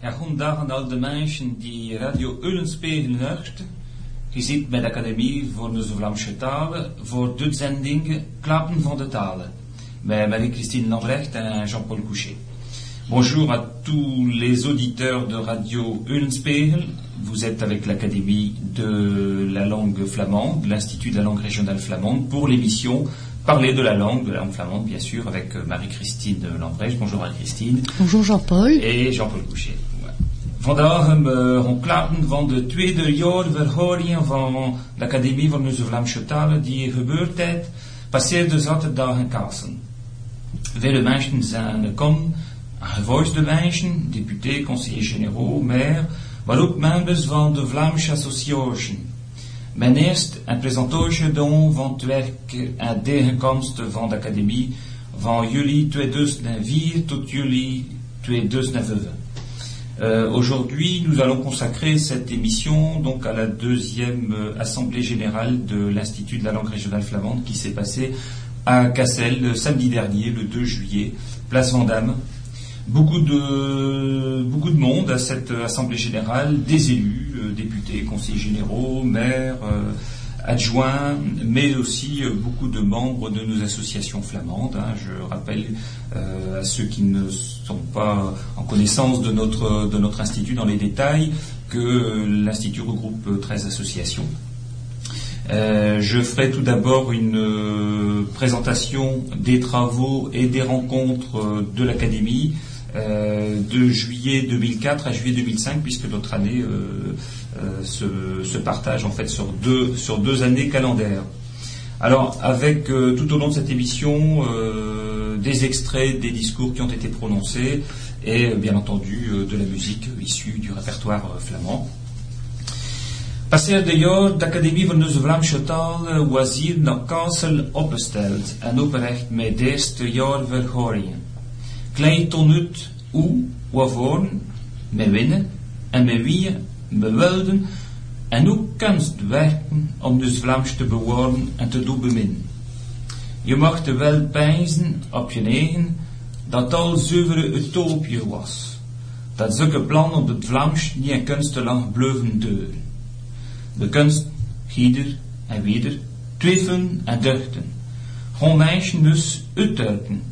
Er vandaag aan al de mensen die Radio Eulenspegel luisteren. Je zit met de Academie voor de Vlaamse talen voor de zending Klappen van de talen. Met Marie-Christine Lambrecht et Jean-Paul Couchet. Bonjour à tous les auditeurs de Radio Eulenspegel. Vous êtes avec l'Académie de la langue flamande, l'Institut de la langue régionale flamande, pour l'émission Parler de la langue, de la langue flamande, bien sûr, avec Marie-Christine Lambrecht. Bonjour Marie-Christine. Bonjour Jean-Paul. Et Jean-Paul Couchet. Vandaag gaan klappen van de tweede jaarverhoring van de Academie van onze Vlaamse talen die gebeurd heeft, passeerde zaterdag in Kassen. Vele mensen zijn gekomen, gevoisde mensen, députés, conseillers généraux, maires, maar ook members van de Vlaamse Association. Mijn eerst een presentatie doen van het werk en tegenkomst van de Academie van juli 2004 tot juli 2005. Euh, Aujourd'hui, nous allons consacrer cette émission donc à la deuxième euh, assemblée générale de l'Institut de la langue régionale flamande qui s'est passée à Cassel le samedi dernier, le 2 juillet, place Vendôme. Beaucoup de, beaucoup de monde à cette assemblée générale, des élus, euh, députés, conseillers généraux, maires, adjoints, mais aussi euh, beaucoup de membres de nos associations flamandes. hein. Je rappelle euh, à ceux qui ne sont pas en connaissance de notre, de notre institut dans les détails que euh, l'institut regroupe euh, 13 associations. Euh, je ferai tout d'abord une euh, présentation des travaux et des rencontres de l'Académie euh, de juillet 2004 à juillet 2005, puisque notre année euh, se, se partage en fait sur deux, sur deux années calendaires. Alors, avec euh, tout au long de cette émission euh, des extraits des discours qui ont été prononcés et euh, bien entendu euh, de la musique issue du répertoire euh, flamand. Passeer de jaar de Academie van de Vlaamse Taal was hier naar Kassel opgesteld en oprecht met de eerste jaarverhoringen. Klein ton uit hoe, waarvoor, met winnen en met we wilden en hoe kunst werken om dus Vlaams te bewaren en te doen beminnen. Je mocht er wel pijzen op je eigen dat al zuivere utopie was. Dat zulke plannen op het Vlaams niet in kunstenlang blijven deuren. De kunst, gieder en wieder, twijfelen en duchten. Gewoon mensen dus uitduiken.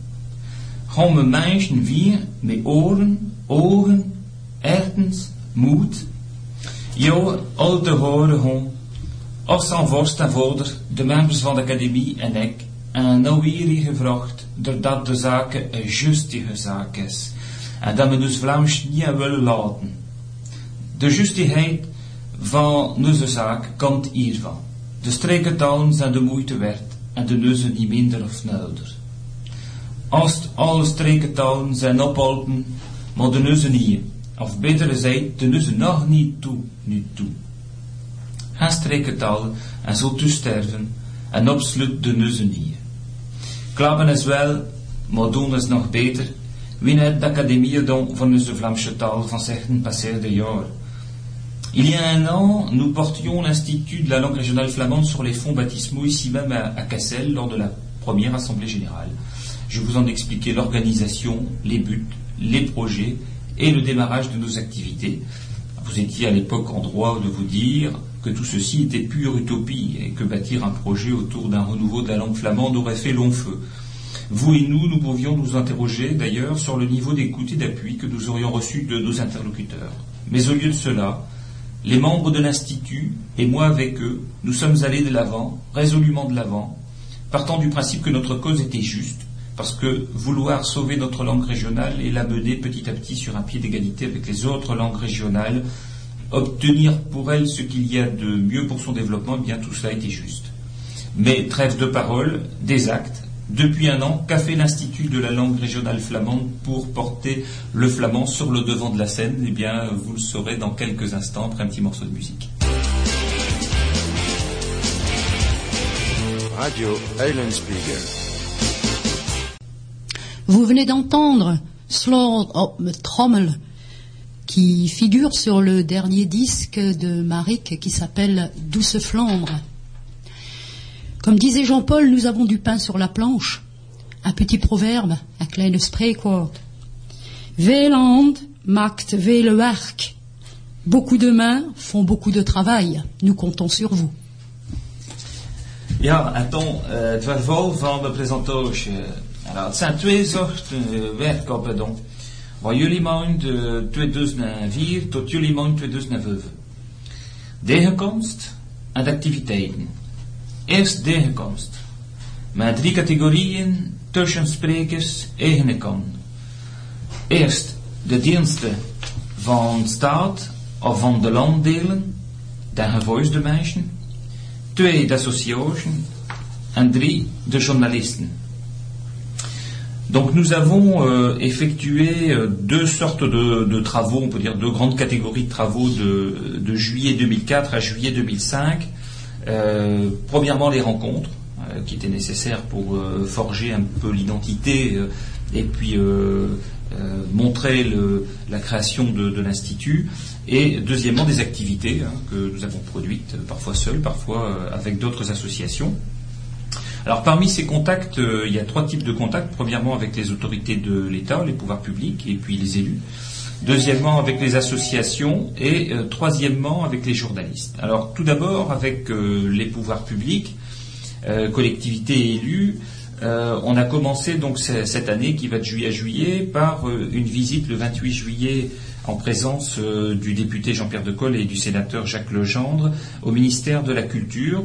Gewoon mensen wie met oren, ogen, ertens, moed. Jou al te horen. Als aan vorst en vorder, de members van de academie en ik, en nou weer gevraagd, doordat de zaak een justige zaak is. En dat we dus Vlaams niet willen laten. De justigheid van onze zaak komt hiervan. De strekentalen zijn de moeite waard en de neuzen niet minder of nauwder. Als alle strekentalen zijn opgeholpen, maar de neuzen niet. Of. Il y a un an, nous portions l'Institut de la langue régionale flamande sur les fonds baptismaux ici même à Cassel lors de la première assemblée générale. Je vous en expliquais l'organisation, les buts, les projets et le démarrage de nos activités. Vous étiez à l'époque en droit de vous dire que tout ceci était pure utopie et que bâtir un projet autour d'un renouveau de la langue flamande aurait fait long feu. Vous et nous, nous pouvions nous interroger d'ailleurs sur le niveau d'écoute et d'appui que nous aurions reçu de nos interlocuteurs. Mais au lieu de cela, les membres de l'Institut, et moi avec eux, nous sommes allés de l'avant, résolument de l'avant, partant du principe que notre cause était juste, parce que vouloir sauver notre langue régionale et la mener petit à petit sur un pied d'égalité avec les autres langues régionales, obtenir pour elle ce qu'il y a de mieux pour son développement, eh bien tout cela était juste. Mais trêve de paroles, des actes. Depuis un an, qu'a fait l'Institut de la langue régionale flamande pour porter le flamand sur le devant de la scène? Eh bien, vous le saurez dans quelques instants après un petit morceau de musique. Radio Eulenspiegel. Vous venez d'entendre me trommel qui figure sur le dernier disque de Maric qui s'appelle Douce Flandre. Comme disait Jean-Paul, nous avons du pain sur la planche. Un petit proverbe, un kleine spreekwoord. Veel hand maakt vele. Beaucoup de mains font beaucoup de travail. Nous comptons sur vous. Uh, presentatie. Alors, het zijn twee soorten uh, werkkoppen dan. Van jullie maand uh, 2004 tot jullie maand 2005. Degenkomst en activiteiten. Eerst degenkomst. Met drie categorieën tussensprekers kan. Eerst de diensten van staat of van de landdelen, de gevoisde mensen. Twee, de associations. En drie, de journalisten. Donc nous avons euh, effectué euh, deux sortes de, travaux, on peut dire deux grandes catégories de travaux de, juillet 2004 à juillet 2005. Euh, premièrement les rencontres, qui étaient nécessaires pour forger un peu l'identité et puis montrer la création de, de l'Institut. Et deuxièmement des activités hein, que nous avons produites, parfois seules, parfois avec d'autres associations. Alors parmi ces contacts, il y a trois types de contacts. Premièrement avec les autorités de l'État, les pouvoirs publics et puis les élus. Deuxièmement avec les associations et troisièmement avec les journalistes. Alors tout d'abord avec les pouvoirs publics, euh, collectivités élus, euh, on a commencé donc cette année qui va de juillet à juillet par euh, une visite le 28 juillet en présence du député Jean-Pierre Decolle et du sénateur Jacques Legendre au ministère de la Culture.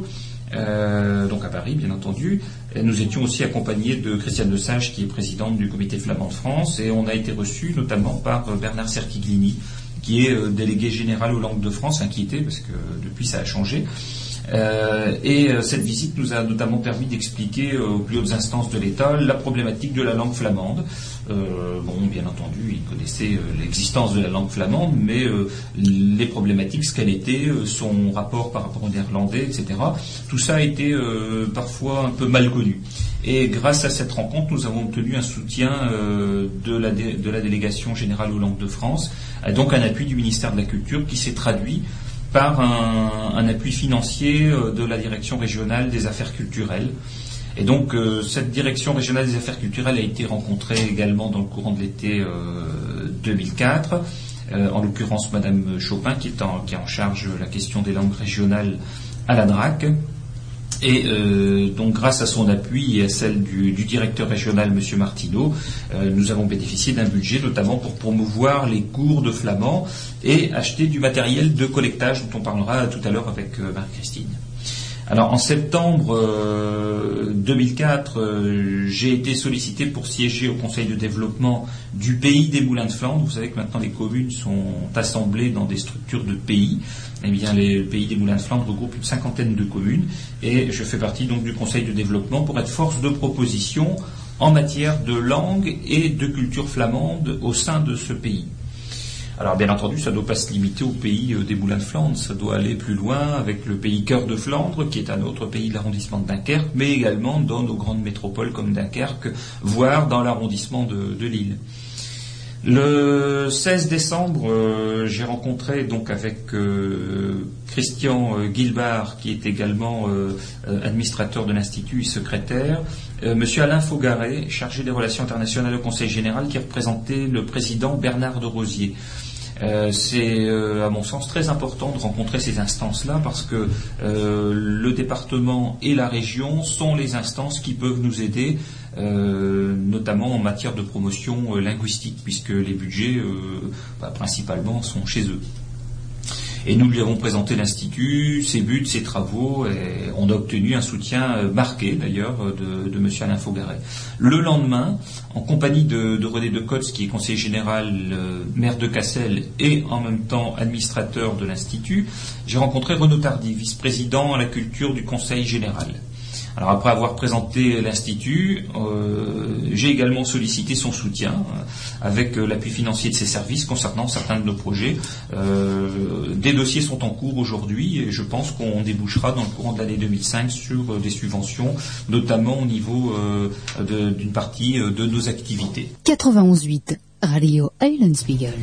Donc à Paris, bien entendu. nous étions aussi accompagnés de Christiane Lesage, qui est présidente du Comité flamand de France, et on a été reçus notamment par Bernard Sertiglini, qui est délégué général aux langues de France, inquiété parce que depuis ça a changé. Euh, et euh, cette visite nous a notamment permis d'expliquer euh, aux plus hautes instances de l'État la problématique de la langue flamande. Bon, bien entendu, il connaissait l'existence de la langue flamande, mais les problématiques, ce qu'elle était, son rapport par rapport au néerlandais, etc. Tout ça a été parfois un peu mal connu. Et grâce à cette rencontre, nous avons obtenu un soutien de la, de, la, délégation générale aux langues de France, donc un appui du ministère de la Culture qui s'est traduit par un, appui financier euh, de la direction régionale des affaires culturelles. Et donc euh, cette direction régionale des affaires culturelles a été rencontrée également dans le courant de l'été 2004. Euh, en l'occurrence Madame Chopin qui est, en, qui est charge la question des langues régionales à la DRAC. Et euh, donc grâce à son appui et à celle du, directeur régional, M. Martineau, euh, nous avons bénéficié d'un budget notamment pour promouvoir les cours de flamand et acheter du matériel de collectage dont on parlera tout à l'heure avec euh, Marie-Christine. Alors en septembre 2004, j'ai été sollicité pour siéger au Conseil de développement du pays des Moulins de Flandre. Vous savez que maintenant les communes sont assemblées dans des structures de pays eh bien, les pays des Moulins de Flandre regroupent une cinquantaine de communes et je fais partie donc du Conseil de développement pour être force de proposition en matière de langue et de culture flamande au sein de ce pays. Alors bien entendu, ça ne doit pas se limiter au pays euh, des Moulins de Flandre, ça doit aller plus loin avec le pays cœur de Flandre, qui est un autre pays de l'arrondissement de Dunkerque, mais également dans nos grandes métropoles comme Dunkerque, voire dans l'arrondissement de Lille. Le 16 décembre, euh, j'ai rencontré donc avec euh, Christian euh, Guilbard, qui est également administrateur de l'Institut et secrétaire, Monsieur Alain Faugaret, chargé des relations internationales au Conseil général, qui représentait le président Bernard de Rosier. C'est à mon sens très important de rencontrer ces instances-là parce que le département et la région sont les instances qui peuvent nous aider euh, notamment en matière de promotion euh, linguistique, puisque les budgets euh, bah, principalement sont chez eux. Et nous lui avons présenté l'Institut, ses buts, ses travaux, et on a obtenu un soutien marqué d'ailleurs de, de M. Alain Faugaret. Le lendemain, en compagnie de, René de Cotz, qui est conseiller général, maire de Cassel et en même temps administrateur de l'Institut, j'ai rencontré Renaud Tardy, vice-président à la culture du Conseil général. Alors après avoir présenté l'Institut, euh, j'ai également sollicité son soutien euh, avec euh, l'appui financier de ses services concernant certains de nos projets. des dossiers sont en cours aujourd'hui et je pense qu'on débouchera dans le courant de l'année 2005 sur des subventions, notamment au niveau d'une partie de nos activités. 91.8 Radio Eulenspiegel.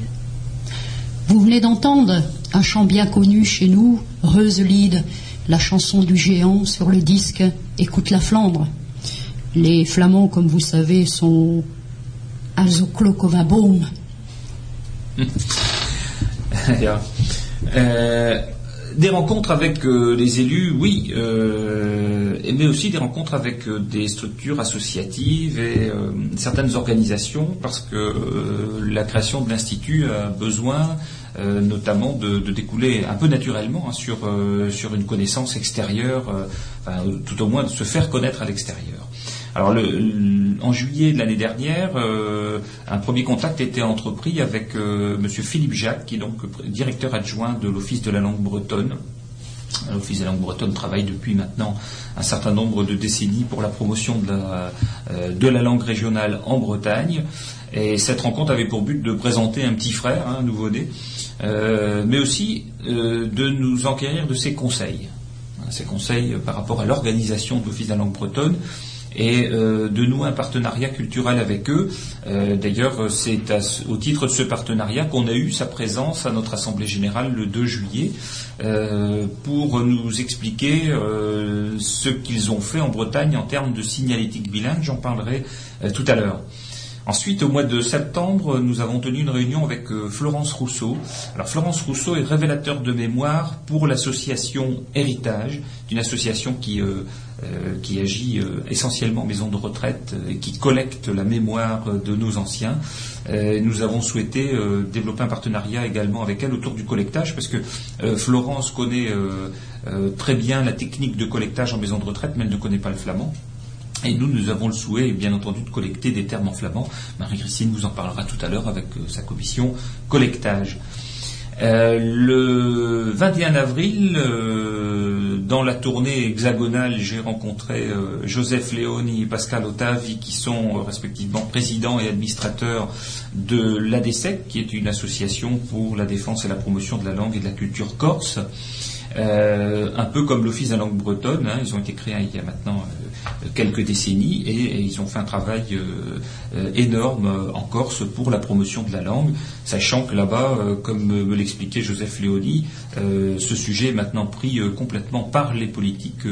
Vous venez d'entendre un chant bien connu chez nous, Reuselied la chanson du géant sur le disque Écoute la Flandre. Les Flamands, comme vous savez, sont Alzoklokova ja. des rencontres avec euh, les élus, oui, euh, mais aussi des rencontres avec euh, des structures associatives et euh, certaines organisations, parce que la création de l'institut a besoin notamment de, découler un peu naturellement hein, sur, sur une connaissance extérieure, tout au moins de se faire connaître à l'extérieur. Alors, en juillet de l'année dernière, euh, un premier contact était entrepris avec euh, Monsieur Philippe Jacques, qui est donc directeur adjoint de l'Office de la langue bretonne. L'Office de la langue bretonne travaille depuis maintenant un certain nombre de décennies pour la promotion de la, euh, langue régionale en Bretagne. Et cette rencontre avait pour but de présenter un petit frère, un nouveau-né, euh, mais aussi de nous enquérir de ses conseils. Ses conseils par rapport à l'organisation de l'Office de la langue bretonne et euh, de nouer un partenariat culturel avec eux. Euh, D'ailleurs, c'est au titre de ce partenariat qu'on a eu sa présence à notre Assemblée générale le 2 juillet euh, pour nous expliquer ce qu'ils ont fait en Bretagne en termes de signalétique bilingue. J'en parlerai tout à l'heure. Ensuite, au mois de septembre, nous avons tenu une réunion avec euh, Florence Rousseau. Alors, Florence Rousseau est révélateur de mémoire pour l'association Héritage, d'une association qui, euh, euh, agit essentiellement en maison de retraite et qui collecte la mémoire de nos anciens. Nous avons souhaité développer un partenariat également avec elle autour du collectage, parce que Florence connaît très bien la technique de collectage en maison de retraite, mais elle ne connaît pas le flamand. Et nous, nous avons le souhait, bien entendu, de collecter des termes en flamand. Marie-Christine vous en parlera tout à l'heure avec euh, sa commission collectage. Euh, le 21 avril, euh, dans la tournée hexagonale, j'ai rencontré euh, Joseph Léoni et Pascal Otavi, qui sont euh, respectivement présidents et administrateurs de l'ADESEC, qui est une association pour la défense et la promotion de la langue et de la culture corse. Euh, un peu comme l'Office de la langue bretonne, hein, ils ont été créés il y a maintenant euh, quelques décennies et, ils ont fait un travail euh, énorme en Corse pour la promotion de la langue, sachant que là-bas, comme me l'expliquait Joseph Léoni, ce sujet est maintenant pris complètement par les politiques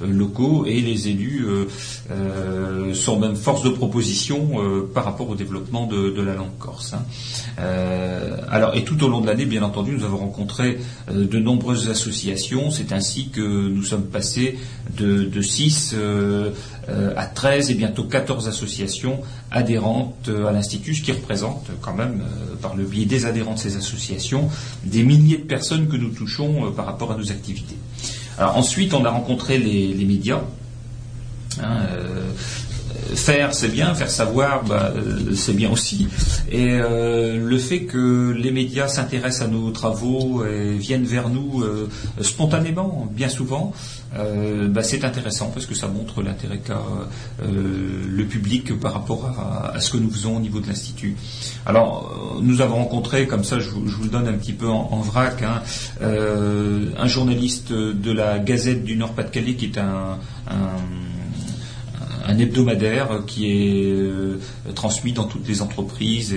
locaux et les élus sont même force de proposition par rapport au développement de, la langue corse. hein. Alors, et tout au long de l'année, bien entendu, nous avons rencontré de nombreuses associations. C'est ainsi que nous sommes passés de, de 6 euh, euh, à 13 et bientôt 14 associations adhérentes euh, à l'Institut, ce qui représente quand même, par le biais des adhérents de ces associations, des milliers de personnes que nous touchons par rapport à nos activités. Ensuite, on a rencontré les, médias. Hein, faire c'est bien, faire savoir bah, euh, c'est bien aussi. Et euh, le fait que les médias s'intéressent à nos travaux et viennent vers nous euh, spontanément, bien souvent, euh, bah, c'est intéressant parce que ça montre l'intérêt qu'a euh, le public par rapport à, ce que nous faisons au niveau de l'institut. Alors, euh, nous avons rencontré, comme ça, je, vous- je vous le donne un petit peu en, vrac, hein, un journaliste de la Gazette du Nord-Pas-de-Calais qui est un- un un hebdomadaire qui est euh, transmis dans toutes les entreprises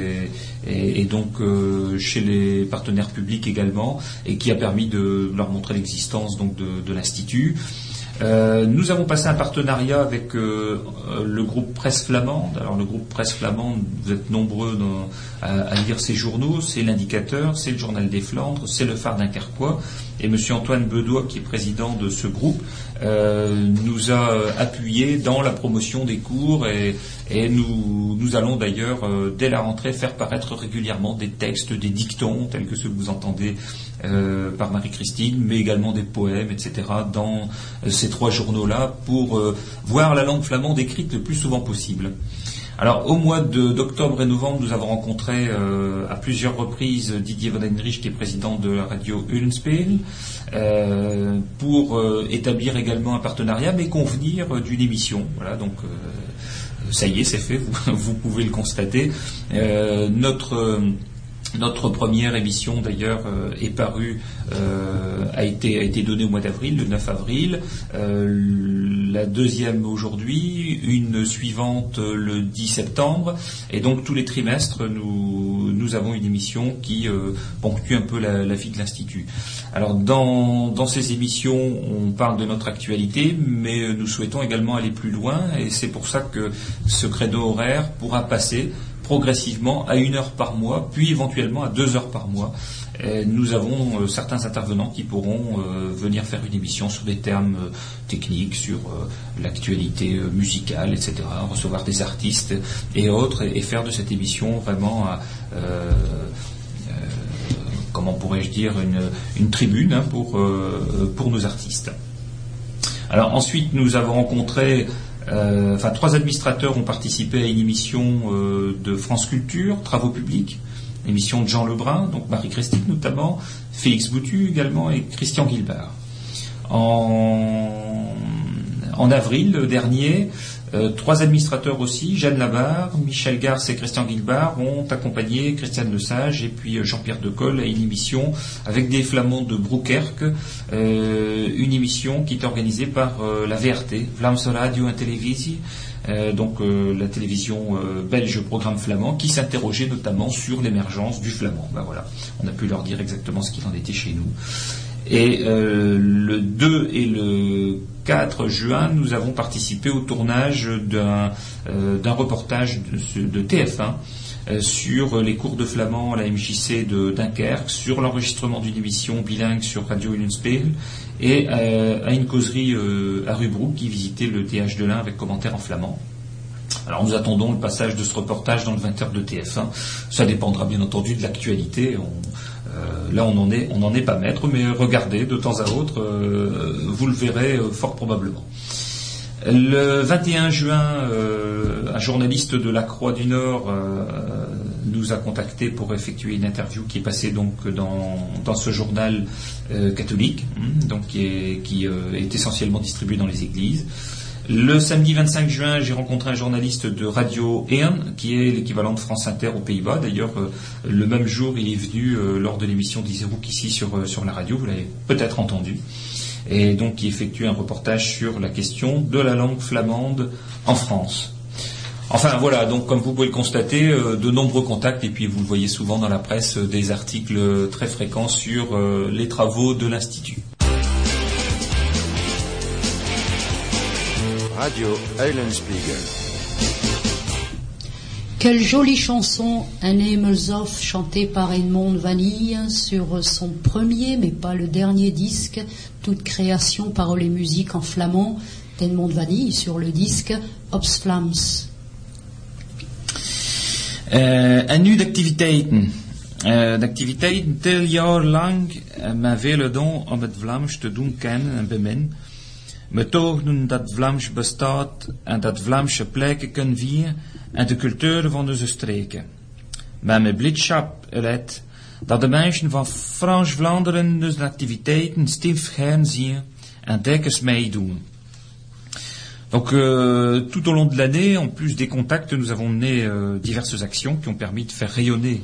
et, donc euh, chez les partenaires publics également et qui a permis de leur montrer l'existence donc de, l'institut. Euh, nous avons passé un partenariat avec le groupe Presse Flamande. Alors le groupe Presse Flamande, vous êtes nombreux à, lire ces journaux, c'est l'indicateur, c'est le journal des Flandres, c'est le phare dunkerquois. Et M. Antoine Bedois, qui est président de ce groupe, euh, nous a euh, appuyé dans la promotion des cours et, nous, allons d'ailleurs, euh, dès la rentrée, faire paraître régulièrement des textes, des dictons, tels que ceux que vous entendez par Marie-Christine, mais également des poèmes, etc., dans ces trois journaux-là, pour voir la langue flamande écrite le plus souvent possible. Alors, au mois d'octobre et novembre, nous avons rencontré euh, à plusieurs reprises Didier Van Heinrich, qui est président de la radio Ullenspeel, euh, pour euh, établir également un partenariat, mais convenir d'une émission. Voilà, donc ça y est, c'est fait, vous, vous pouvez le constater. Notre notre première émission d'ailleurs euh, est parue, euh, a été donnée au mois d'avril, le 9 avril. Euh, la deuxième aujourd'hui, une suivante le 10 septembre. Et donc tous les trimestres, nous avons une émission qui ponctue un peu la, la vie de l'institut. Alors dans dans ces émissions, on parle de notre actualité, mais nous souhaitons également aller plus loin. Et c'est pour ça que ce credo horaire pourra passer progressivement à une heure par mois, puis éventuellement à deux heures par mois. nous avons certains intervenants qui pourront venir faire une émission sur des termes techniques, sur l'actualité musicale, etc., recevoir des artistes et autres, et, faire de cette émission vraiment comment pourrais-je dire, une, tribune hein, pour, pour nos artistes. Alors ensuite, nous avons rencontré euh, enfin, trois administrateurs ont participé à une émission euh, de France Culture, Travaux publics, émission de Jean Lebrun, donc Marie Christique notamment, Félix Boutu également et Christian Guilbert. En avril dernier, euh, trois administrateurs aussi, Jeanne Labarre, Michel Garce et Christian Guilbard, ont accompagné Christiane Lesage et puis euh, Jean-Pierre Decolle à une émission avec des Flamands de Broukerque, euh, une émission qui est organisée par la VRT, Vlaams Radio et Télévisie, donc la télévision belge programme flamand, qui s'interrogeait notamment sur l'émergence du flamand. Ben voilà, on a pu leur dire exactement ce qu'il en était chez nous. Et le 2 et le 4 juin, nous avons participé au tournage d'un euh, reportage de, TF1 euh, sur les cours de flamand à la MJC de Dunkerque, sur l'enregistrement d'une émission bilingue sur Radio Unenspeel et euh, à une causerie à Rubrook qui visitait le TH de l'Ain avec commentaires en flamand. Alors nous attendons le passage de ce reportage dans le 20h de TF1. Ça dépendra bien entendu de l'actualité. Euh, là, on n'en est, est pas maître, mais regardez de temps à autre, euh, vous le verrez euh, fort probablement. Le 21 juin, un journaliste de la Croix du Nord nous a contacté pour effectuer une interview qui est passée donc dans, ce journal catholique, hein, donc qui est essentiellement distribué dans les églises. Le samedi 25 juin, j'ai rencontré un journaliste de Radio Eern, qui est l'équivalent de France Inter aux Pays-Bas. D'ailleurs, euh, le même jour, il est venu euh, lors de l'émission d'Iserouk ici sur, euh, sur la radio, vous l'avez peut-être entendu. Et donc, il effectue un reportage sur la question de la langue flamande en France. Enfin voilà, donc comme vous pouvez le constater, de nombreux contacts, et puis vous le voyez souvent dans la presse, des articles très fréquents sur les travaux de l'Institut. Radio Eulenspiegel. Quelle jolie chanson, un Emelsoff chanté par Edmond Vanille sur son premier mais pas le dernier disque, toute création, paroles et musique en flamand d'Edmond Vanille sur le disque Obsflams. Uh, een nu de activiteiten. Uh, de activiteiten tel jaar lang uh, vele don om het Vlaams te doen kennen en beminnen. Donc euh, tout au long de l'année, en plus des contacts, nous avons mené euh, diverses actions qui ont permis de faire rayonner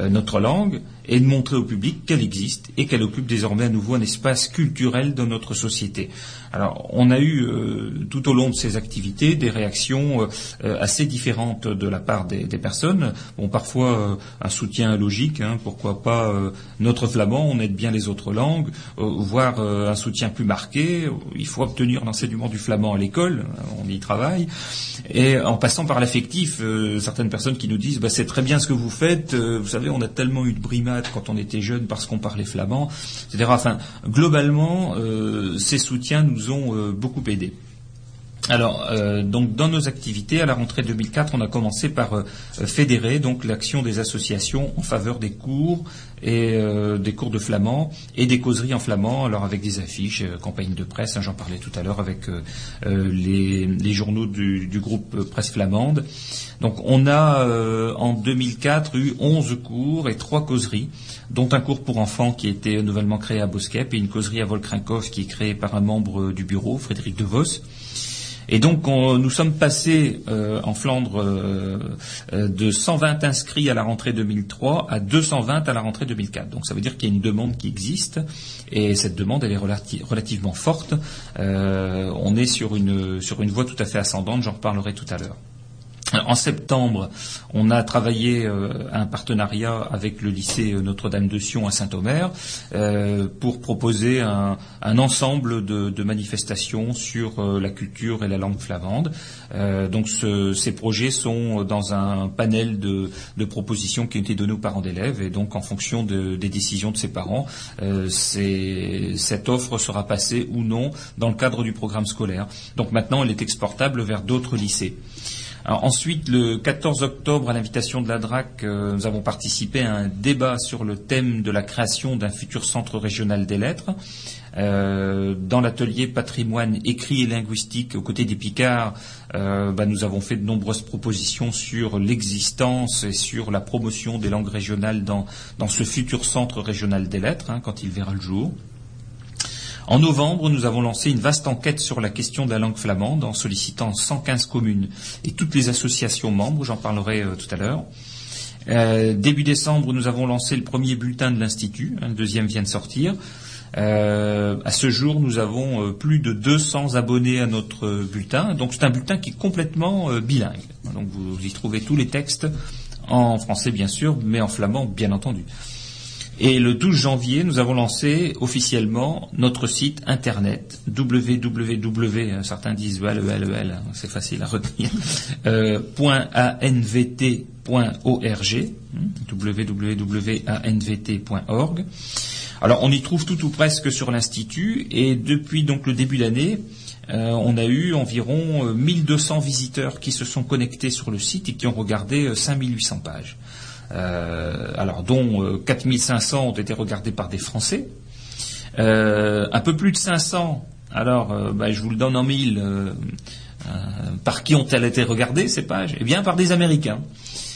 euh, notre langue et de montrer au public qu'elle existe et qu'elle occupe désormais à nouveau un espace culturel dans notre société. Alors, on a eu euh, tout au long de ces activités des réactions euh, euh, assez différentes de la part des, personnes. Bon, parfois un soutien logique, hein, pourquoi pas notre flamand, on aide bien les autres langues, voire un soutien plus marqué. Il faut obtenir l'enseignement du flamand à l'école, on y travaille. Et en passant par l'affectif, certaines personnes qui nous disent bah, c'est très bien ce que vous faites. vous savez, on a tellement eu de brimades quand on était jeune parce qu'on parlait flamand, etc. Enfin, globalement, ces soutiens nous ont euh, beaucoup aidé. Alors, euh, donc dans nos activités, à la rentrée 2004, on a commencé par euh, fédérer donc l'action des associations en faveur des cours et des cours de flamand et des causeries en flamand. Alors avec des affiches, campagne de presse, hein, j'en parlais tout à l'heure avec les, journaux du, du, groupe Presse Flamande. Donc on a en 2004 eu 11 cours et 3 causeries dont un cours pour enfants qui été nouvellement créé à Boskep et une causerie à Volkrinkov qui est créée par un membre du bureau, Frédéric De Vos. Et donc nous sommes passés euh, en Flandre euh, euh, de 120 inscrits à la rentrée 2003 à 220 à la rentrée 2004. Donc ça veut dire qu'il y a une demande qui existe et cette demande elle est relativement forte. on est sur une sur une voie tout à fait ascendante. J'en reparlerai tout à l'heure. En septembre, on a travaillé euh, un partenariat avec le lycée Notre-Dame de Sion à Saint-Omer euh, pour proposer un, ensemble de, manifestations sur euh, la culture et la langue flamande. donc ces projets sont dans un panel de, propositions qui ont été données aux parents d'élèves et donc en fonction des décisions de ces parents, cette offre sera passée ou non dans le cadre du programme scolaire. Donc maintenant, elle est exportable vers d'autres lycées ensuite, le 14 octobre, à l'invitation de la DRAC, euh, nous avons participé à un débat sur le thème de la création d'un futur centre régional des lettres. Euh, dans l'atelier patrimoine écrit et linguistique aux côtés des Picards, euh, bah, nous avons fait de nombreuses propositions sur l'existence et sur la promotion des langues régionales dans, ce futur centre régional des lettres, hein, quand il verra le jour. En novembre, nous avons lancé une vaste enquête sur la question de la langue flamande en sollicitant 115 communes et toutes les associations membres, j'en parlerai euh, tout à l'heure. Euh, début décembre, nous avons lancé le premier bulletin de l'Institut, un deuxième vient de sortir. Euh, à ce jour, nous avons plus de 200 abonnés à notre bulletin. Donc c'est un bulletin qui est complètement bilingue. Donc vous y trouvez tous les textes en français bien sûr, mais en flamand bien entendu. Et le 12 janvier, nous avons lancé officiellement notre site internet www, certains disent EL, EL, hein, c'est facile à retenir, euh, .anvt.org, www.anvt.org. Alors on y trouve tout ou presque sur l'institut et depuis donc le début d'année, euh, on a eu environ 1200 euh, visiteurs qui se sont connectés sur le site et qui ont regardé 5800 pages. Euh, alors dont 4500 euh, ont été regardés par des Français, euh, un peu plus de 500. Alors, bah, je vous le donne en mille. par qui ont-elles été regardées ces pages? Eh bien, par des Américains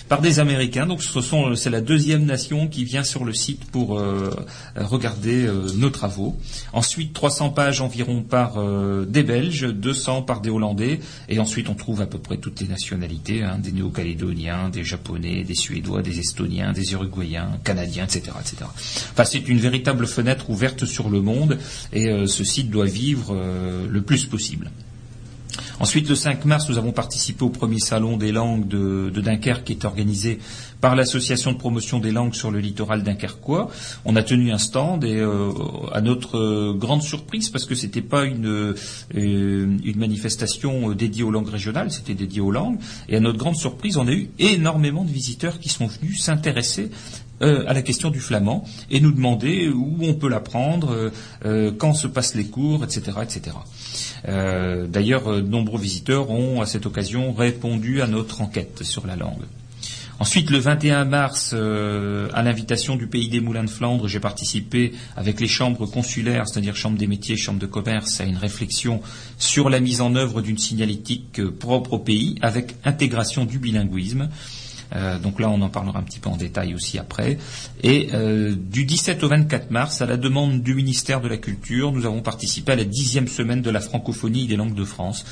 par des Américains. Donc ce sont, c'est la deuxième nation qui vient sur le site pour euh, regarder euh, nos travaux. Ensuite, 300 pages environ par euh, des Belges, 200 par des Hollandais, et ensuite on trouve à peu près toutes les nationalités, hein, des Néo-Calédoniens, des Japonais, des Suédois, des Estoniens, des Uruguayens, Canadiens, etc., etc. Enfin, c'est une véritable fenêtre ouverte sur le monde, et ce site doit vivre le plus possible. Ensuite, le 5 mars, nous avons participé au premier salon des langues de, Dunkerque qui est organisé par l'association de promotion des langues sur le littoral dunkerquois. On a tenu un stand et euh, à notre euh, grande surprise, parce que ce n'était pas une, euh, une manifestation dédiée aux langues régionales, c'était dédié aux langues. Et à notre grande surprise, on a eu énormément de visiteurs qui sont venus s'intéresser à la question du flamand et nous demander où on peut l'apprendre, quand se passent les cours, etc., etc. Euh, d'ailleurs, de nombreux visiteurs ont à cette occasion répondu à notre enquête sur la langue. Ensuite, le 21 mars, euh, à l'invitation du Pays des Moulins de Flandre, j'ai participé avec les chambres consulaires, c'est-à-dire chambres des métiers, chambres de commerce, à une réflexion sur la mise en œuvre d'une signalétique propre au pays, avec intégration du bilinguisme. Euh, donc là, on en parlera un petit peu en détail aussi après. Et euh, du 17 au 24 mars, à la demande du ministère de la Culture, nous avons participé à la dixième semaine de la francophonie des langues de France.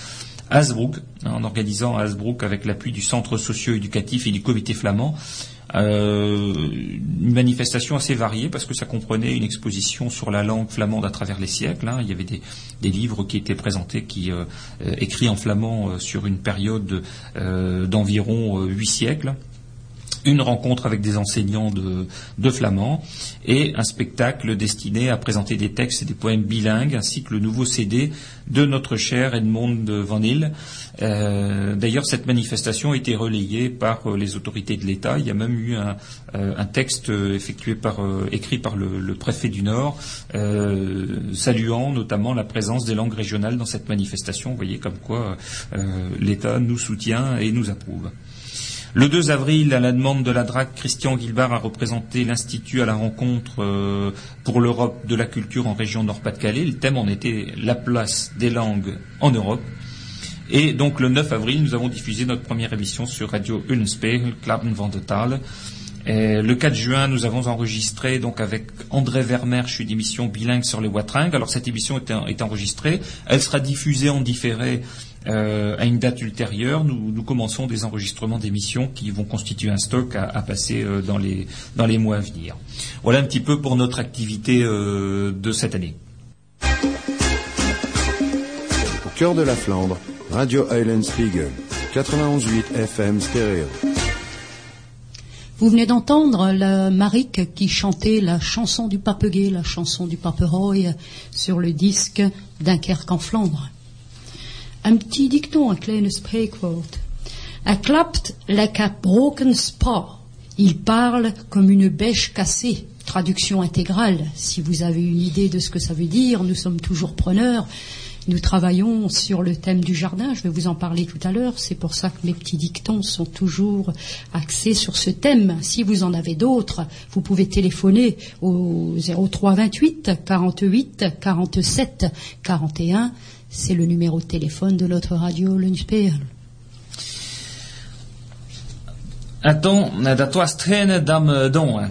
Hasbrook, en organisant à Hasbrook avec l'appui du Centre socio-éducatif et du Comité flamand, euh, une manifestation assez variée parce que ça comprenait une exposition sur la langue flamande à travers les siècles. Hein. Il y avait des, livres qui étaient présentés, qui euh, écrits en flamand sur une période d'environ huit siècles une rencontre avec des enseignants de, de, flamand et un spectacle destiné à présenter des textes et des poèmes bilingues ainsi que le nouveau CD de notre cher Edmond Van Hill. Euh, d'ailleurs, cette manifestation a été relayée par euh, les autorités de l'État. Il y a même eu un, euh, texte effectué par, écrit par le, le, préfet du Nord, saluant notamment la présence des langues régionales dans cette manifestation. Vous voyez comme quoi l'État nous soutient et nous approuve. Le 2 avril, à la demande de la DRAC, Christian Guilbard a représenté l'Institut à la rencontre euh, pour l'Europe de la culture en région Nord-Pas-de-Calais. Le thème en était la place des langues en Europe. Et donc le 9 avril, nous avons diffusé notre première émission sur Radio Unspiegel, Klappen van le 4 juin, nous avons enregistré donc avec André Vermersch une émission bilingue sur les Watringues. Alors cette émission est enregistrée, elle sera diffusée en différé euh, à une date ultérieure, nous, commençons des enregistrements d'émissions qui vont constituer un stock à, passer euh, dans, les, dans les mois à venir. Voilà un petit peu pour notre activité euh, de cette année. Au cœur de la Flandre, Radio Island Spiegel, 91.8 FM stéréo. Vous venez d'entendre la Marique qui chantait la chanson du Papeguet, la chanson du Paperoy sur le disque Dunkerque en Flandre. Un petit dicton, un kleines spreekwoord. Er klapt like a broken spa. Il parle comme une bêche cassée. Traduction intégrale. Si vous avez une idée de ce que ça veut dire, nous sommes toujours preneurs. Nous travaillons sur le thème du jardin, je vais vous en parler tout à l'heure, c'est pour ça que mes petits dictons sont toujours axés sur ce thème. Si vous en avez d'autres, vous pouvez téléphoner au 03 28 48 47 41. C'est le numéro de téléphone de notre radio Lunchperl. Attends, dat was hetgene dat me doen.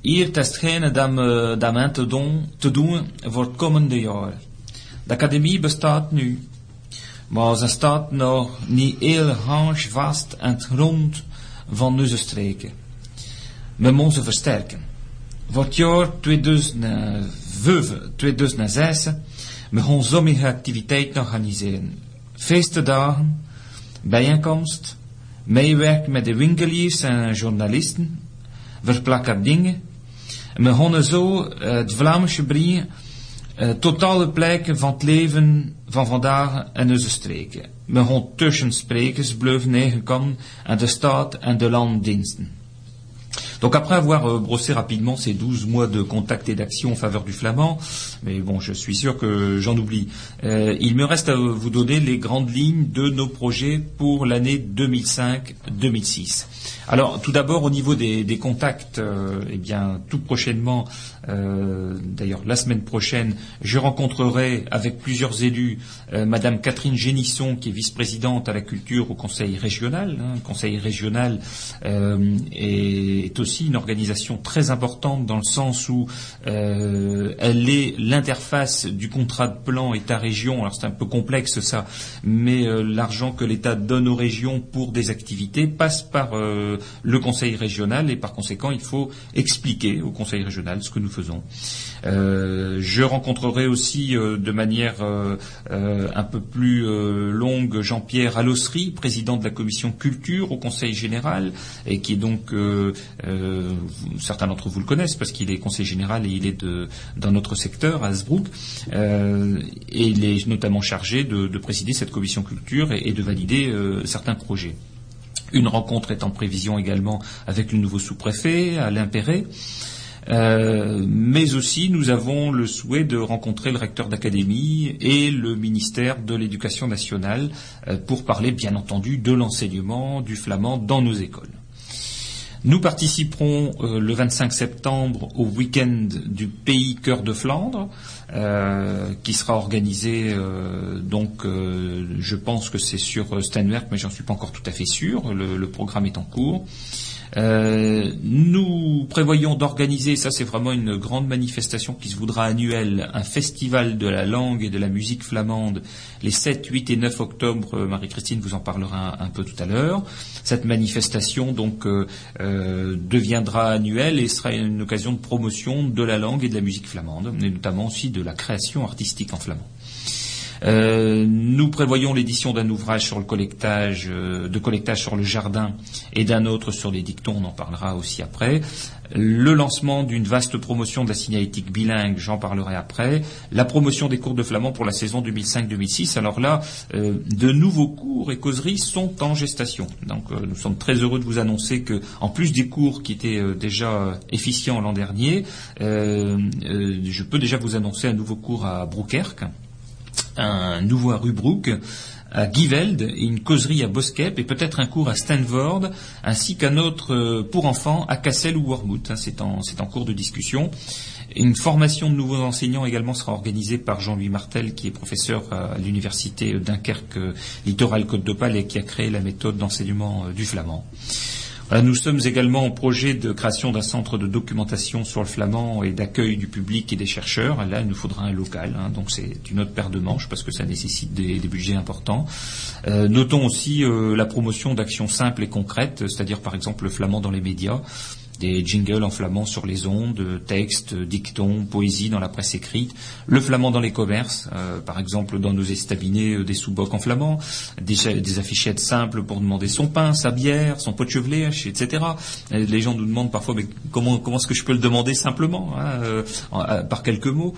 Hier is hetgene dat me, dat me te doen, te doen voor het komende jaar. De academie bestaat nu, maar ze staat nog niet heel hangs vast aan het grond van onze streken. We moeten versterken. Voor het jaar 2005-2006 we gaan sommige activiteiten organiseren. Feestdagen, bijeenkomst, meewerken met de winkeliers en journalisten, verplakken dingen. En we gaan zo uh, het Vlaamse brengen uh, totale plekken van het leven van vandaag en onze streken. We gaan tussen sprekers blijven eigen kan aan de staat en de landdiensten. Donc après avoir euh, brossé rapidement ces 12 mois de contact et d'action en faveur du flamand, mais bon, je suis sûr que j'en oublie, euh, il me reste à vous donner les grandes lignes de nos projets pour l'année 2005-2006. Alors, tout d'abord, au niveau des, contacts, euh, eh bien, tout prochainement, euh, d'ailleurs la semaine prochaine, je rencontrerai avec plusieurs élus euh, Madame Catherine Génisson, qui est vice-présidente à la culture au Conseil régional. Hein, Conseil régional euh, est, aussi une organisation très importante dans le sens où euh, elle est l'interface du contrat de plan État-région. Alors c'est un peu complexe ça, mais euh, l'argent que l'État donne aux régions pour des activités passe par euh, le Conseil régional et par conséquent il faut expliquer au Conseil régional ce que nous faisons. Euh, je rencontrerai aussi euh, de manière euh, un peu plus longue Jean-Pierre Allossery, président de la commission culture au Conseil général, et qui est donc certains d'entre vous le connaissent parce qu'il est conseiller général et il est dans notre secteur à Hasbrook, et il est notamment chargé de, de présider cette commission culture et, et de valider certains projets. Une rencontre est en prévision également avec le nouveau sous-préfet, Alain Perret. Euh, mais aussi, nous avons le souhait de rencontrer le recteur d'académie et le ministère de l'Éducation nationale euh, pour parler, bien entendu, de l'enseignement du flamand dans nos écoles. Nous participerons euh, le 25 septembre au week-end du pays Cœur de Flandre, euh, qui sera organisé euh, donc, euh, je pense que c'est sur Steinwerk, mais j'en suis pas encore tout à fait sûr. Le, le programme est en cours. Euh, nous prévoyons d'organiser, ça c'est vraiment une grande manifestation qui se voudra annuelle, un festival de la langue et de la musique flamande les 7, 8 et 9 octobre. Euh, Marie-Christine vous en parlera un, peu tout à l'heure. Cette manifestation donc euh, deviendra annuelle et sera une occasion de promotion de la langue et de la musique flamande, et notamment aussi de la création artistique en flamand. Euh, nous prévoyons l'édition d'un ouvrage sur le collectage, euh, de collectage sur le jardin et d'un autre sur les dictons, on en parlera aussi après. Le lancement d'une vaste promotion de la signalétique bilingue, j'en parlerai après. La promotion des cours de flamand pour la saison 2005-2006. Alors là, euh, de nouveaux cours et causeries sont en gestation. Donc euh, nous sommes très heureux de vous annoncer que, en plus des cours qui étaient euh, déjà efficients l'an dernier, je peux déjà vous annoncer un nouveau cours à Broukerque un nouveau à Rubruck, à Giveld, une causerie à Boskep, et peut-être un cours à Stanford, ainsi qu'un autre euh, pour enfants à Cassel ou Wormwood. Hein, c'est en, cours de discussion. Une formation de nouveaux enseignants également sera organisée par Jean-Louis Martel, qui est professeur à l'université Dunkerque Littoral Côte d'Opale et qui a créé la méthode d'enseignement euh, du flamand. Voilà, nous sommes également en projet de création d'un centre de documentation sur le flamand et d'accueil du public et des chercheurs. Là, il nous faudra un local, hein, donc c'est une autre paire de manches parce que ça nécessite des, des budgets importants. Euh, notons aussi euh, la promotion d'actions simples et concrètes, c'est-à-dire par exemple le flamand dans les médias. Des jingles en flamand sur les ondes, textes, dictons, poésie dans la presse écrite, le flamand dans les commerces, euh, par exemple dans nos estabinets euh, des sous-bocs en flamand, des, affichettes simples pour demander son pain, sa bière, son pot de chevelé, etc. Les gens nous demandent parfois mais comment, comment est-ce que je peux le demander simplement, hein, euh, par quelques mots.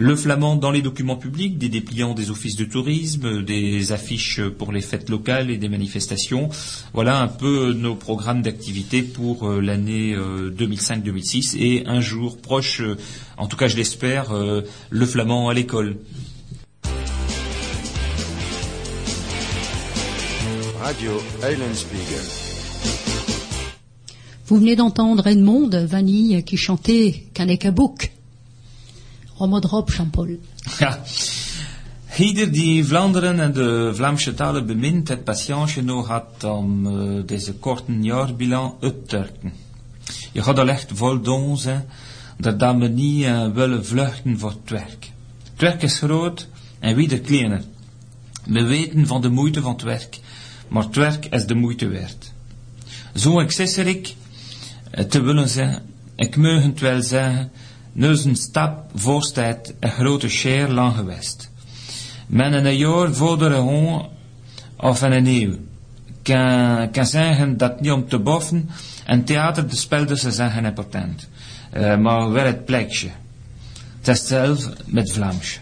Le flamand dans les documents publics, des dépliants des offices de tourisme, des affiches pour les fêtes locales et des manifestations. Voilà un peu nos programmes d'activité pour l'année 2005-2006 euh, et un jour proche, euh, en tout cas je l'espère, euh, le flamand à l'école. Radio. Vous venez d'entendre Edmond Vanille qui chantait Kanekabouk. Romodrop Jean-Paul. Ieder die Vlaanderen en de Vlaamse talen bemint, het patiëntje nog had om uh, deze korte jaarbilan uit te Je gaat al echt vol donzen dat dat we niet uh, willen vluchten voor het werk. Het werk is groot en wie de kleiner. We weten van de moeite van het werk, maar het werk is de moeite waard. Zo ik uh, te willen zeggen, ik mag het wel zeggen, nu een stap voorstijd een grote scheer lang geweest. Men een jaar vorderen gewoon of een eeuw. Kan, kan zeggen dat niet om te boffen, en theater, de speldussen zijn geen important. Uh, maar wel het plekje. Hetzelfde met Vlaams.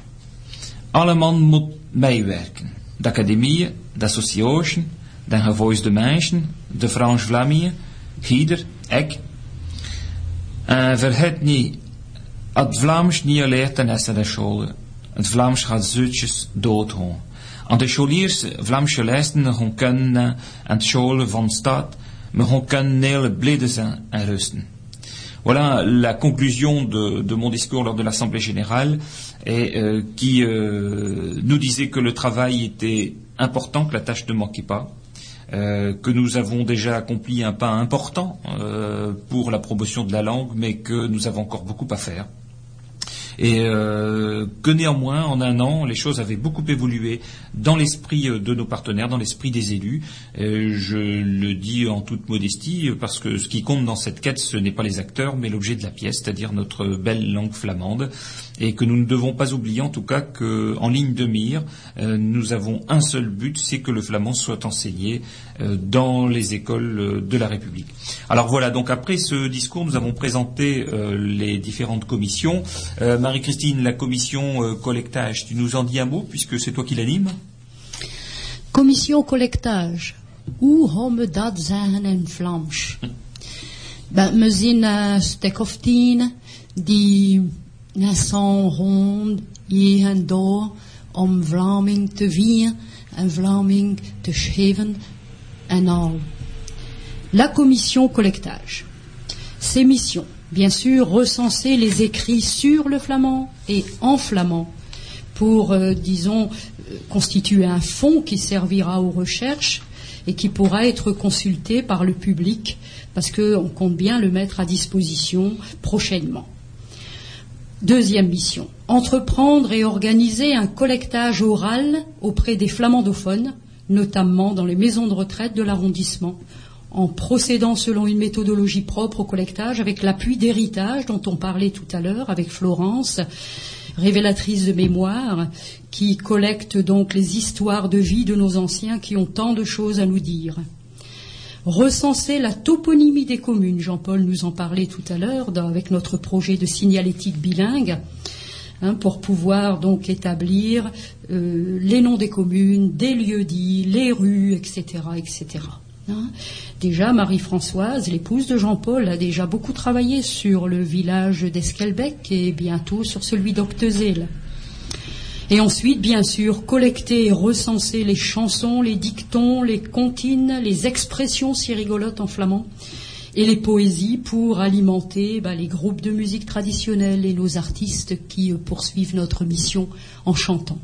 Alle man moet meewerken. De academie, de association, de gevoisde mensen, de Frans Vlamingen, Gieder, ik. En vergeet niet, Voilà la conclusion de, mon discours lors de l'Assemblée générale, euh, qui euh, nous disait que le travail était important, que la tâche ne manquait pas, euh, que nous avons déjà accompli un pas important pour la promotion de la langue, mais que nous avons encore beaucoup à faire et euh, que néanmoins, en un an, les choses avaient beaucoup évolué dans l'esprit euh, de nos partenaires, dans l'esprit des élus. Euh, je le dis en toute modestie, parce que ce qui compte dans cette quête, ce n'est pas les acteurs, mais l'objet de la pièce, c'est-à-dire notre belle langue flamande, et que nous ne devons pas oublier, en tout cas, qu'en ligne de mire, nous avons un seul but, c'est que le flamand soit enseigné dans les écoles de la République. Alors voilà, donc après ce discours, nous avons présenté les différentes commissions. Marie-Christine, la commission euh, collectage, tu nous en dis un mot puisque c'est toi qui l'anime Commission collectage. Hoe homme dat zeggen in Vlaams? ben, we zien een stuk of tien die La commission collectage. Ces missions bien sûr, recenser les écrits sur le flamand et en flamand pour, euh, disons, euh, constituer un fonds qui servira aux recherches et qui pourra être consulté par le public parce qu'on compte bien le mettre à disposition prochainement. Deuxième mission, entreprendre et organiser un collectage oral auprès des flamandophones, notamment dans les maisons de retraite de l'arrondissement, en procédant selon une méthodologie propre au collectage, avec l'appui d'héritage dont on parlait tout à l'heure, avec Florence, révélatrice de mémoire, qui collecte donc les histoires de vie de nos anciens qui ont tant de choses à nous dire. Recenser la toponymie des communes, Jean-Paul nous en parlait tout à l'heure avec notre projet de signalétique bilingue. Hein, pour pouvoir donc établir euh, les noms des communes, des lieux dits, les rues, etc., etc. Hein. Déjà, Marie-Françoise, l'épouse de Jean-Paul, a déjà beaucoup travaillé sur le village d'Esquelbec et bientôt sur celui d'Octezel. Et ensuite, bien sûr, collecter et recenser les chansons, les dictons, les comptines, les expressions si rigolotes en flamand et les poésies pour alimenter bah, les groupes de musique traditionnelle et nos artistes qui euh, poursuivent notre mission en chantant.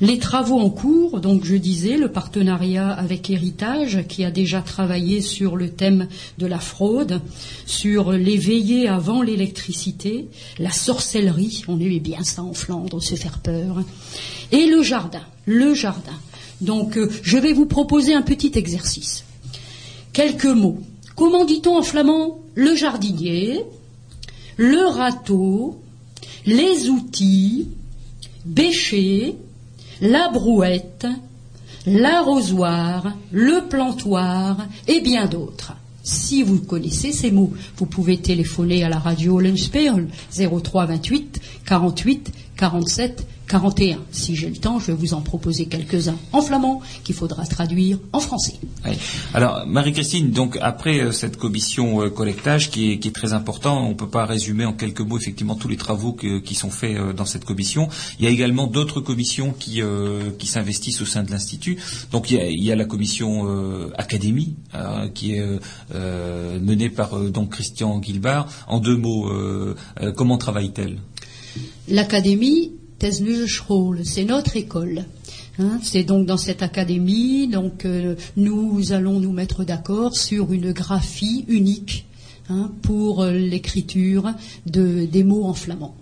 Les travaux en cours, donc je disais, le partenariat avec Héritage, qui a déjà travaillé sur le thème de la fraude, sur l'éveillé avant l'électricité, la sorcellerie, on aimait bien ça en Flandre, se faire peur, et le jardin, le jardin. Donc euh, je vais vous proposer un petit exercice. Quelques mots Comment dit-on en flamand? Le jardinier, le râteau, les outils, bêcher, la brouette, l'arrosoir, le plantoir et bien d'autres. Si vous connaissez ces mots, vous pouvez téléphoner à la radio Lunchpearl 03 28 48 47 41. Si j'ai le temps, je vais vous en proposer quelques-uns en flamand qu'il faudra traduire en français. Alors, Marie-Christine, donc après euh, cette commission euh, collectage qui est, très important, on ne peut pas résumer en quelques mots effectivement tous les travaux qui sont faits euh, dans cette commission. Il y a également d'autres commissions qui, s'investissent au sein de l'Institut. Donc il y, a, la commission Académie qui est menée par donc Christian Guilbard. En deux mots, comment travaille-t-elle? L'Académie c'est notre école. Hein. c'est donc dans cette académie, donc euh, nous allons nous mettre d'accord sur une graphie unique hein, pour euh, l'écriture des mots en flamand.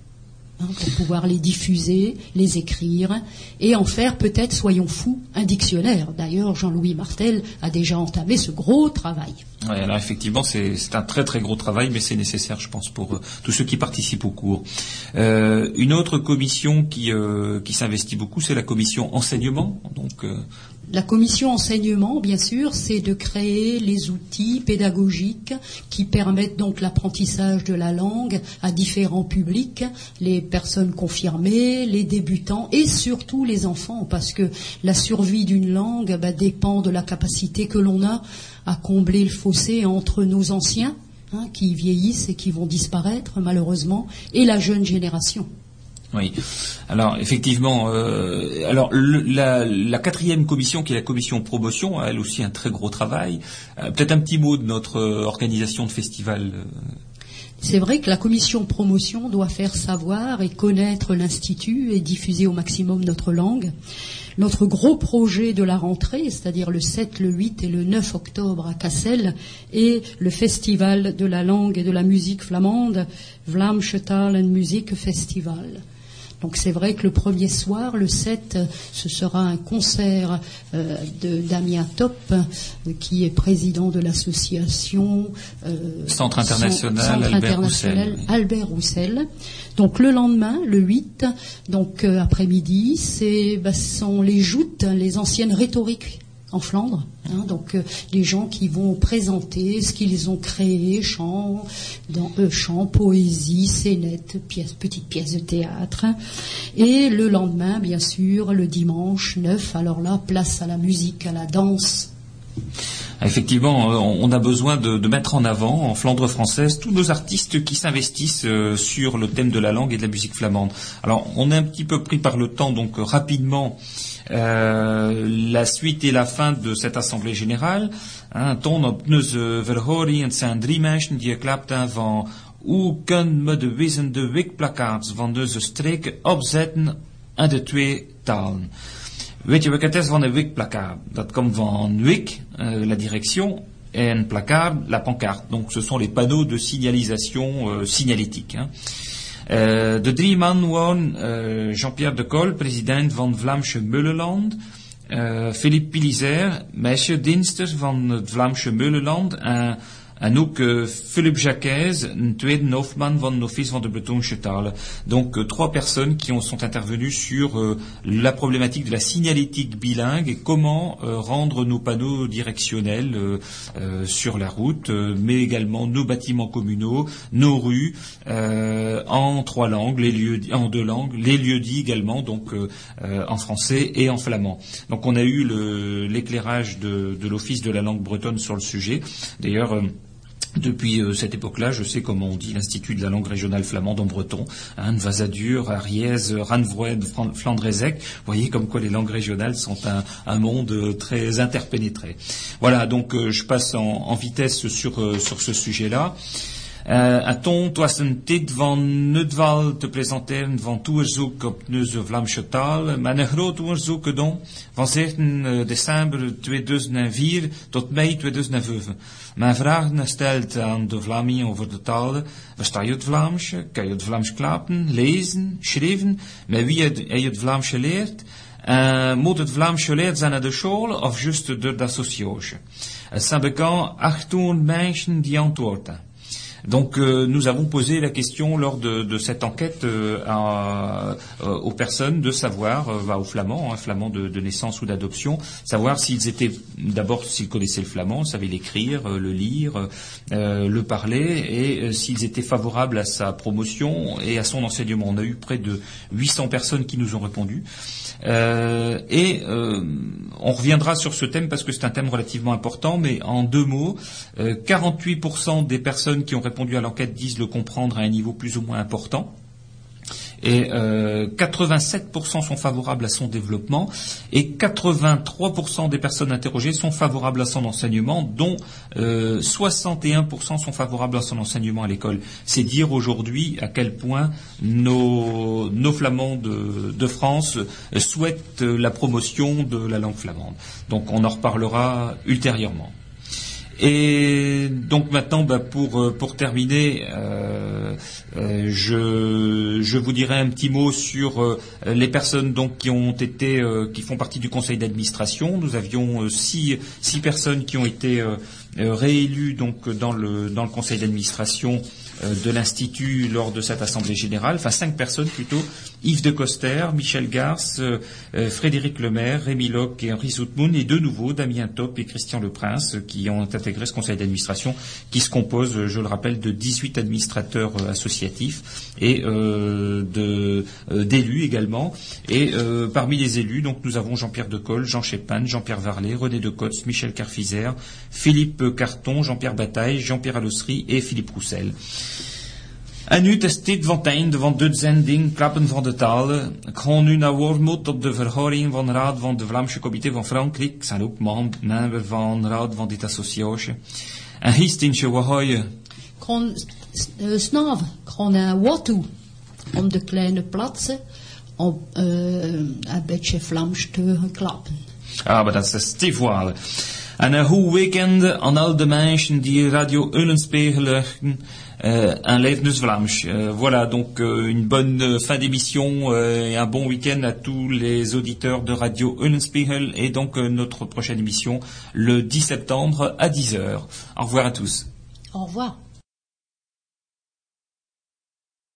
Hein, pour pouvoir les diffuser, les écrire et en faire peut-être, soyons fous, un dictionnaire. D'ailleurs, Jean-Louis Martel a déjà entamé ce gros travail. Alors effectivement, c'est un très très gros travail, mais c'est nécessaire, je pense, pour euh, tous ceux qui participent au cours. Euh, une autre commission qui, euh, qui s'investit beaucoup, c'est la commission enseignement. Donc, la commission enseignement, bien sûr, c'est de créer les outils pédagogiques qui permettent donc l'apprentissage de la langue à différents publics, les personnes confirmées, les débutants et surtout les enfants, parce que la survie d'une langue bah, dépend de la capacité que l'on a à combler le fossé entre nos anciens, hein, qui vieillissent et qui vont disparaître malheureusement, et la jeune génération. Oui. Alors effectivement, euh, alors la, quatrième commission, qui est la commission promotion, a elle aussi un très gros travail. Euh, peut-être un petit mot de notre euh, organisation de festival. C'est vrai que la commission promotion doit faire savoir et connaître l'institut et diffuser au maximum notre langue. Notre gros projet de la rentrée, c'est-à-dire le 7, le 8 et le 9 octobre à Cassel, est le festival de la langue et de la musique flamande, Vlaamse Taal en Musique Festival. Donc c'est vrai que le premier soir, le 7, ce sera un concert euh, de Damien Top, euh, qui est président de l'association euh, Centre international, Albert, Roussel. Albert Roussel. Donc le lendemain, le 8, donc après-midi, c'est bah, sont les joutes, les anciennes rhétoriques en Flandre. Hein, donc euh, les gens qui vont présenter ce qu'ils ont créé, chant, dans, euh, chant, poésie, scénette, pièces, petites pièces de théâtre. Et le lendemain, bien sûr, le dimanche 9, alors là, place à la musique, à la danse. Effectivement, euh, on a besoin de, mettre en avant, en Flandre française, tous nos artistes qui s'investissent sur le thème de la langue et de la musique flamande. Alors, on est un petit peu pris par le temps, donc rapidement, euh, la suite et la fin de cette assemblée générale. Hein, ton op onze verhoring, zijn drie mensen die geklapt hebben van hoe kunnen we de wissende wikplakkaats van deze streken opzetten in de twee talen? Weet je wat het is van een wikplakkaat? Dat komt van wik, uh, la direction, en placard, la pancarte. Donc ce sont les panneaux de signalisation euh, signalétique. Hein. Uh, de drie man waren uh, Jean-Pierre de Col, president van Vlaamse Mullenland, uh, Philippe Pilizer, meisje van het Vlaamse Mullenland. En Uh, Philippe Jacquez, een tweede hoofdman van l'Office van de Bretonse talen. Donc euh, trois personnes qui ont, sont intervenues sur euh, la problématique de la signalétique bilingue et comment euh, rendre nos panneaux directionnels sur la route, mais également nos bâtiments communaux, nos rues en trois langues, les lieux en deux langues, les lieux dits également, donc en français et en flamand. Donc on a eu l'éclairage de, de l'Office de la langue bretonne sur le sujet. D'ailleurs depuis euh, cette époque-là, je sais comment on dit l'Institut de la langue régionale flamande en breton, hein, Vazadur, Arièze, Ranvroed, Flandrezec. Vous voyez comme quoi les langues régionales sont un, monde euh, très interpénétré. Voilà, donc euh, je passe en, vitesse sur, sur ce sujet-là. Uh, ton, het was een tijd van nutval te presenteren van toezoek op onze Vlaamse taal, maar een groot onderzoek gedaan van 7 december 2004 tot mei 2005. Mijn vragen gesteld aan de Vlamingen over de talen. Versta je het Vlaams? Kan je het Vlaams klappen, lezen, schrijven? Met wie heb je het Vlaams geleerd? Uh, moet het Vlaams geleerd zijn aan de school of juist door de associage? Es zijn bekend 800 mensen die antwoorden. Donc euh, nous avons posé la question lors de, cette enquête euh, euh, aux personnes de savoir, bah, aux flamands, hein, flamands de, naissance ou d'adoption, savoir s'ils étaient d'abord s'ils connaissaient le flamand, savaient l'écrire, le lire, le parler, et s'ils étaient favorables à sa promotion et à son enseignement. On a eu près de 800 personnes qui nous ont répondu. Euh, et euh, on reviendra sur ce thème parce que c'est un thème relativement important, mais en deux mots, 48% euh, des personnes qui ont répondu à l'enquête disent le comprendre à un niveau plus ou moins important et 87% euh, sont favorables à son développement et 83% des personnes interrogées sont favorables à son enseignement, dont 61% euh, sont favorables à son enseignement à l'école. C'est dire aujourd'hui à quel point nos, flamands de, de, France souhaitent la promotion de la langue flamande. Donc on en reparlera ultérieurement. Et donc maintenant, bah, pour, euh, pour terminer, euh, euh, je, je, vous dirai un petit mot sur les personnes donc qui ont été, qui font partie du conseil d'administration. Nous avions six, six, personnes qui ont été réélues donc dans le, conseil d'administration euh, de l'Institut lors de cette Assemblée générale, enfin cinq personnes plutôt, Yves de Coster, Michel Garce, euh, euh, Frédéric Lemaire, Rémi Locke et Henri Zoutmoun, et deux nouveaux, Damien Top et Christian Le Prince, qui ont intégré ce conseil d'administration, qui se compose, je le rappelle, de 18 administrateurs associatifs et d'élus également. Et parmi les élus, donc nous avons Jean-Pierre Decolle, Jean Chépin, Jean-Pierre Varlet, René Decotz, Michel Carfizer, Philippe Carton, Jean-Pierre Bataille, Jean-Pierre Allossery et Philippe Roussel. En nu, tijd van het einde van dit zending, Klappen van de Talen. Ik ga nu naar Wormoed op de verhoring van de Raad van de Vlaamse Comité van Frankrijk. Ik ben ook member van de Raad van dit associatie. En Histinsje, wat ga je? Gewoon uh, snaven, gewoon een wat toe. Om de kleine plaatsen op uh, een beetje Vlaams te klappen. Ah, maar dat is te voilà. En een goed weekend aan al de mensen die Radio Eulenspiegel. Euh, un live news euh, voilà donc euh, une bonne fin d'émission et un bon week-end à tous les auditeurs de Radio Eulenspiegel et donc notre prochaine émission le 10 septembre à 10h. Au revoir à tous. Au revoir.